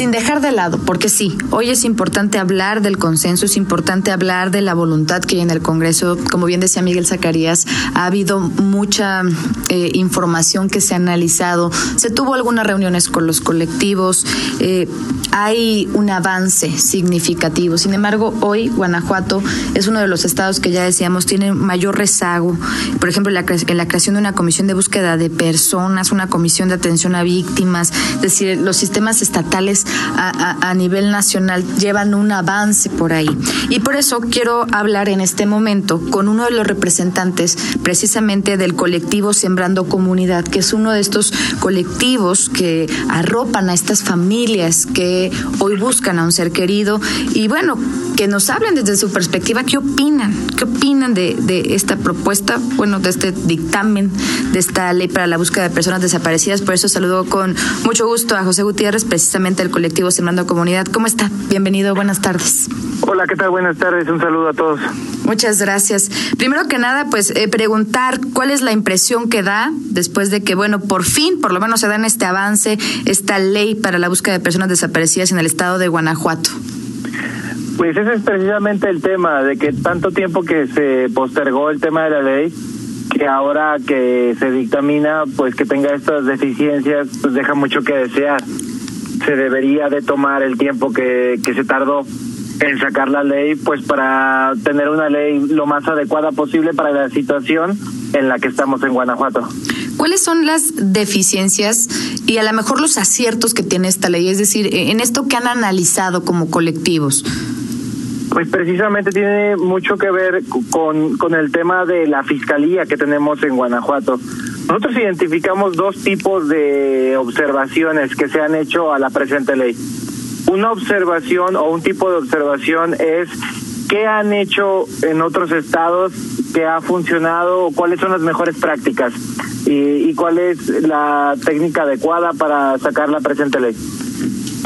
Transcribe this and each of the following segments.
sin dejar de lado, porque sí, hoy es importante hablar del consenso, es importante hablar de la voluntad que hay en el Congreso. Como bien decía Miguel Zacarías, ha habido mucha eh, información que se ha analizado, se tuvo algunas reuniones con los colectivos, eh, hay un avance significativo. Sin embargo, hoy Guanajuato es uno de los estados que ya decíamos tiene mayor rezago. Por ejemplo, la, en la creación de una comisión de búsqueda de personas, una comisión de atención a víctimas, es decir, los sistemas estatales a, nivel nacional llevan un avance por ahí. Y por eso quiero hablar en este momento con uno de los representantes precisamente del colectivo Sembrando Comunidad, que es uno de estos colectivos que arropan a estas familias que hoy buscan a un ser querido y bueno, que nos hablen desde su perspectiva qué opinan, qué opinan de, esta propuesta, bueno, de este dictamen, de esta ley para la búsqueda de personas desaparecidas. Por eso saludo con mucho gusto a José Gutiérrez, precisamente del colectivo Sembrando Comunidad. ¿Cómo está? Bienvenido, buenas tardes. Hola, ¿qué tal? Buenas tardes, un saludo a todos. Muchas gracias. Primero que nada, pues eh, preguntar cuál es la impresión que da después de que, bueno, por fin, por lo menos se da en este avance, esta ley para la búsqueda de personas desaparecidas en el estado de Guanajuato. Pues ese es precisamente el tema, de que tanto tiempo que se postergó el tema de la ley, que ahora que se dictamina, pues que tenga estas deficiencias, pues deja mucho que desear. Se debería de tomar el tiempo que, que se tardó en sacar la ley, pues para tener una ley lo más adecuada posible para la situación en la que estamos en Guanajuato. ¿Cuáles son las deficiencias y a lo mejor los aciertos que tiene esta ley? Es decir, en esto que han analizado como colectivos. Pues precisamente tiene mucho que ver con, con el tema de la fiscalía que tenemos en Guanajuato. Nosotros identificamos dos tipos de observaciones que se han hecho a la presente ley. Una observación o un tipo de observación es qué han hecho en otros estados, qué ha funcionado o cuáles son las mejores prácticas y, y cuál es la técnica adecuada para sacar la presente ley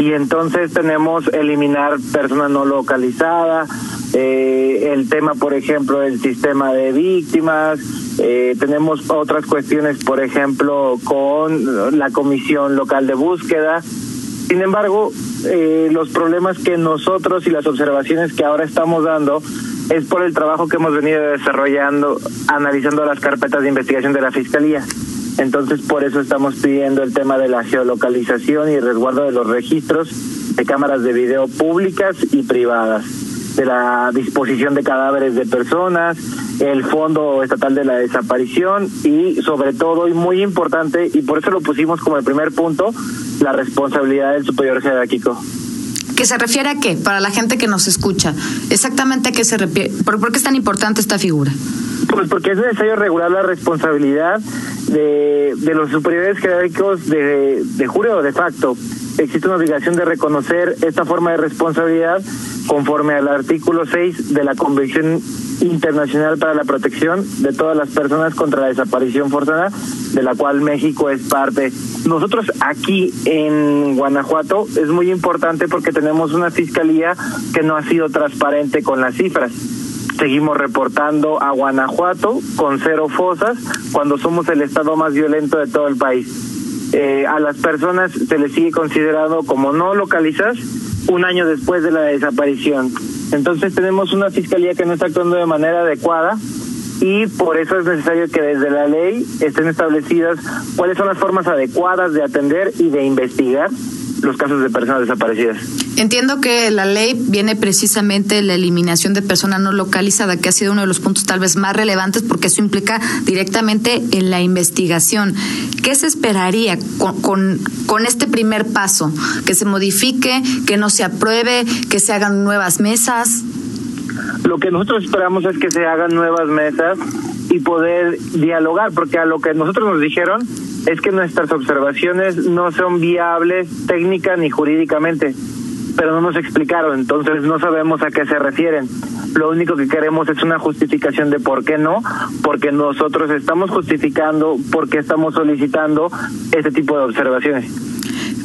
y entonces tenemos eliminar personas no localizadas, eh, el tema, por ejemplo, del sistema de víctimas, eh, tenemos otras cuestiones, por ejemplo, con la comisión local de búsqueda. Sin embargo, eh, los problemas que nosotros y las observaciones que ahora estamos dando es por el trabajo que hemos venido desarrollando, analizando las carpetas de investigación de la Fiscalía. Entonces, por eso estamos pidiendo el tema de la geolocalización y resguardo de los registros de cámaras de video públicas y privadas, de la disposición de cadáveres de personas, el Fondo Estatal de la Desaparición y, sobre todo, y muy importante, y por eso lo pusimos como el primer punto, la responsabilidad del superior jerárquico. ¿Qué se refiere a qué? Para la gente que nos escucha, exactamente a qué se refiere, ¿por qué es tan importante esta figura? Pues porque es necesario regular la responsabilidad de, de los superiores jerárquicos de, de jure o de facto. Existe una obligación de reconocer esta forma de responsabilidad conforme al artículo 6 de la Convención Internacional para la Protección de todas las personas contra la desaparición forzada, de la cual México es parte. Nosotros aquí en Guanajuato es muy importante porque tenemos una fiscalía que no ha sido transparente con las cifras Seguimos reportando a Guanajuato con cero fosas cuando somos el estado más violento de todo el país. Eh, a las personas se les sigue considerado como no localizadas un año después de la desaparición. Entonces tenemos una fiscalía que no está actuando de manera adecuada y por eso es necesario que desde la ley estén establecidas cuáles son las formas adecuadas de atender y de investigar los casos de personas desaparecidas. Entiendo que la ley viene precisamente la eliminación de persona no localizada, que ha sido uno de los puntos tal vez más relevantes porque eso implica directamente en la investigación. ¿Qué se esperaría con, con, con este primer paso? ¿Que se modifique, que no se apruebe, que se hagan nuevas mesas? Lo que nosotros esperamos es que se hagan nuevas mesas y poder dialogar, porque a lo que nosotros nos dijeron es que nuestras observaciones no son viables técnica ni jurídicamente pero no nos explicaron, entonces no sabemos a qué se refieren. Lo único que queremos es una justificación de por qué no, porque nosotros estamos justificando, porque estamos solicitando este tipo de observaciones.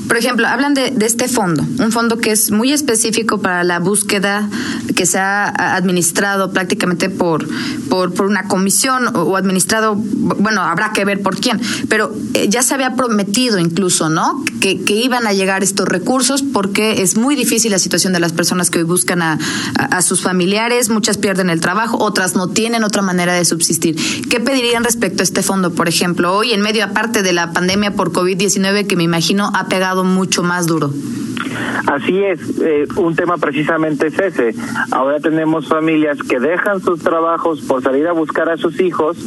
Por ejemplo, hablan de, de, este fondo, un fondo que es muy específico para la búsqueda que se ha administrado prácticamente por, por, una comisión o administrado, bueno, habrá que ver por quién, pero eh, ya se había prometido incluso, ¿no? que, que, iban a llegar estos recursos porque es muy difícil la situación de las personas que hoy buscan a, a, sus familiares, muchas pierden el trabajo, otras no tienen otra manera de subsistir. ¿Qué pedirían respecto a este fondo, por ejemplo, hoy en medio aparte de la pandemia por COVID-19 que me imagino ha pegado mucho más duro? Así es, eh, un tema precisamente es ese. Ahora tenemos familias que dejan sus trabajos por salir a buscar a sus hijos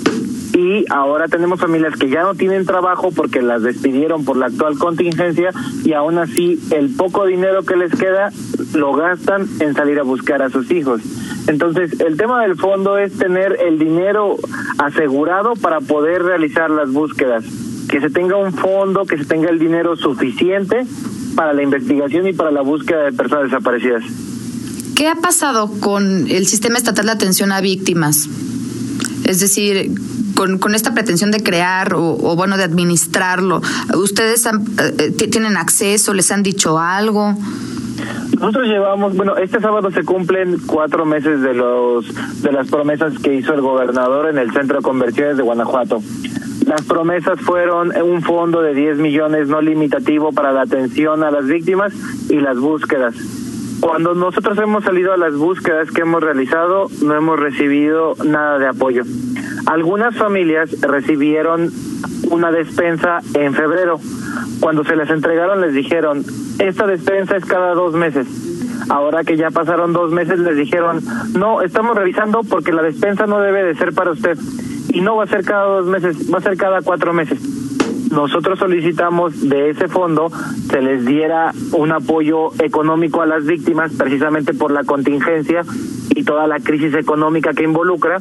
y ahora tenemos familias que ya no tienen trabajo porque las despidieron por la actual contingencia y aún así el poco dinero que les queda lo gastan en salir a buscar a sus hijos. Entonces, el tema del fondo es tener el dinero asegurado para poder realizar las búsquedas, que se tenga un fondo, que se tenga el dinero suficiente para la investigación y para la búsqueda de personas desaparecidas. ¿Qué ha pasado con el sistema estatal de atención a víctimas? Es decir, con, con esta pretensión de crear o, bueno, de administrarlo, ¿ustedes eh, tienen acceso? ¿Les han dicho algo? Nosotros llevamos, bueno, este sábado se cumplen cuatro meses de los de las promesas que hizo el gobernador en el Centro de Conversiones de Guanajuato. Las promesas fueron un fondo de 10 millones no limitativo para la atención a las víctimas y las búsquedas. Cuando nosotros hemos salido a las búsquedas que hemos realizado, no hemos recibido nada de apoyo. Algunas familias recibieron una despensa en febrero. Cuando se les entregaron les dijeron, esta despensa es cada dos meses. Ahora que ya pasaron dos meses les dijeron, no, estamos revisando porque la despensa no debe de ser para usted y no va a ser cada dos meses, va a ser cada cuatro meses. Nosotros solicitamos de ese fondo se les diera un apoyo económico a las víctimas precisamente por la contingencia y toda la crisis económica que involucra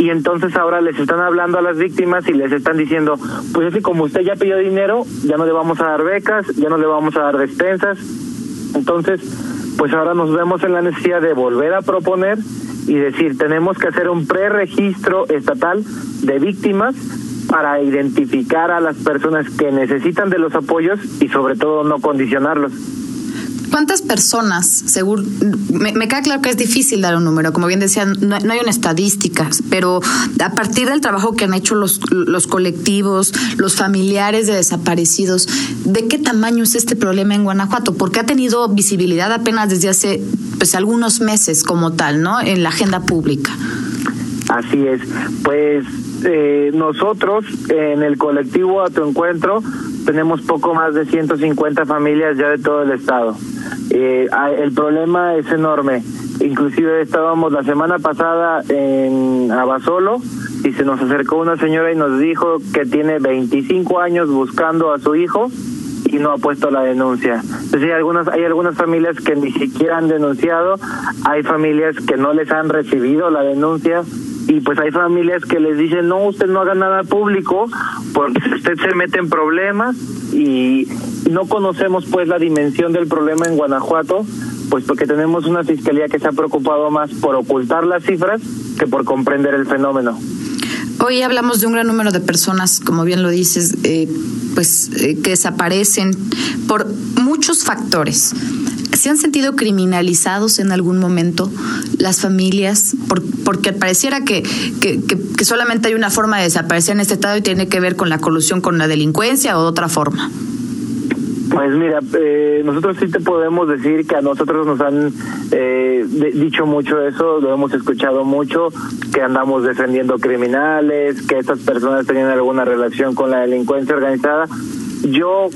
y entonces ahora les están hablando a las víctimas y les están diciendo, pues es que como usted ya pidió dinero, ya no le vamos a dar becas, ya no le vamos a dar despensas. Entonces, pues ahora nos vemos en la necesidad de volver a proponer y decir, tenemos que hacer un preregistro estatal de víctimas para identificar a las personas que necesitan de los apoyos y sobre todo no condicionarlos. ¿Cuántas personas, según, me, queda claro que es difícil dar un número, como bien decían, no, hay una estadística, pero a partir del trabajo que han hecho los, los colectivos, los familiares de desaparecidos, ¿de qué tamaño es este problema en Guanajuato? Porque ha tenido visibilidad apenas desde hace pues algunos meses como tal, ¿no? En la agenda pública. Así es, pues eh, nosotros en el colectivo A Tu Encuentro tenemos poco más de 150 familias ya de todo el estado. Eh, el problema es enorme. Inclusive estábamos la semana pasada en Abasolo y se nos acercó una señora y nos dijo que tiene 25 años buscando a su hijo y no ha puesto la denuncia. Entonces hay algunas, hay algunas familias que ni siquiera han denunciado, hay familias que no les han recibido la denuncia y pues hay familias que les dicen no usted no haga nada público porque usted se mete en problemas y no conocemos pues la dimensión del problema en Guanajuato pues porque tenemos una fiscalía que se ha preocupado más por ocultar las cifras que por comprender el fenómeno. Hoy hablamos de un gran número de personas, como bien lo dices, eh, pues eh, que desaparecen por muchos factores. ¿Se han sentido criminalizados en algún momento las familias? porque pareciera que, que, que, solamente hay una forma de desaparecer en este estado y tiene que ver con la colusión con la delincuencia o de otra forma. Pues mira, eh, nosotros sí te podemos decir que a nosotros nos han eh, dicho mucho eso, lo hemos escuchado mucho, que andamos defendiendo criminales, que estas personas tenían alguna relación con la delincuencia organizada. Yo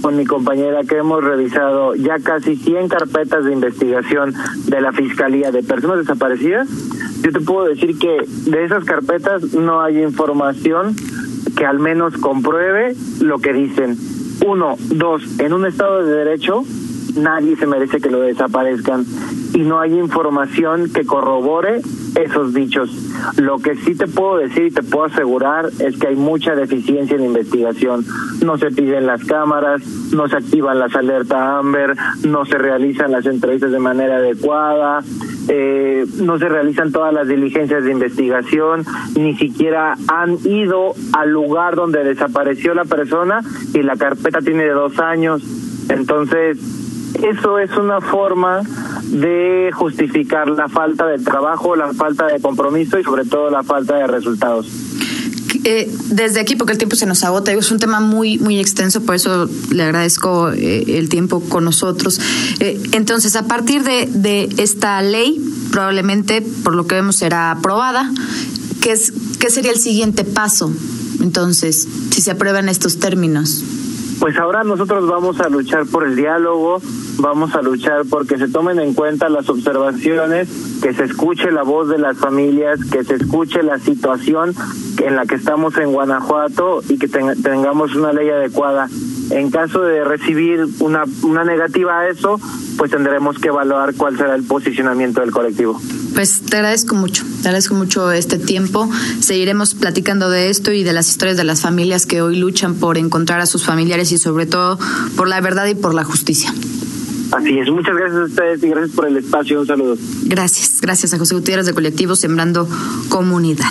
con mi compañera que hemos revisado ya casi 100 carpetas de investigación de la Fiscalía de Personas Desaparecidas, yo te puedo decir que de esas carpetas no hay información que al menos compruebe lo que dicen. Uno, dos, en un Estado de Derecho nadie se merece que lo desaparezcan y no hay información que corrobore esos dichos. Lo que sí te puedo decir y te puedo asegurar es que hay mucha deficiencia en investigación. No se piden las cámaras, no se activan las alertas Amber, no se realizan las entrevistas de manera adecuada, eh, no se realizan todas las diligencias de investigación, ni siquiera han ido al lugar donde desapareció la persona y la carpeta tiene dos años. Entonces, eso es una forma de justificar la falta de trabajo, la falta de compromiso y sobre todo la falta de resultados. eh, desde aquí, porque el tiempo se nos agota, es un tema muy, muy extenso, por eso le agradezco eh, el tiempo con nosotros. Eh, entonces, a partir de, de esta ley, probablemente, por lo que vemos, será aprobada. ¿Qué, es, ¿Qué sería el siguiente paso? Entonces, si se aprueban estos términos. Pues ahora nosotros vamos a luchar por el diálogo, vamos a luchar porque se tomen en cuenta las observaciones, que se escuche la voz de las familias, que se escuche la situación en la que estamos en Guanajuato y que tengamos una ley adecuada. En caso de recibir una, una negativa a eso, pues tendremos que evaluar cuál será el posicionamiento del colectivo. Pues te agradezco mucho, te agradezco mucho este tiempo. Seguiremos platicando de esto y de las historias de las familias que hoy luchan por encontrar a sus familiares y sobre todo por la verdad y por la justicia. Así es, muchas gracias a ustedes y gracias por el espacio. Un saludo. Gracias, gracias a José Gutiérrez de Colectivo Sembrando Comunidad.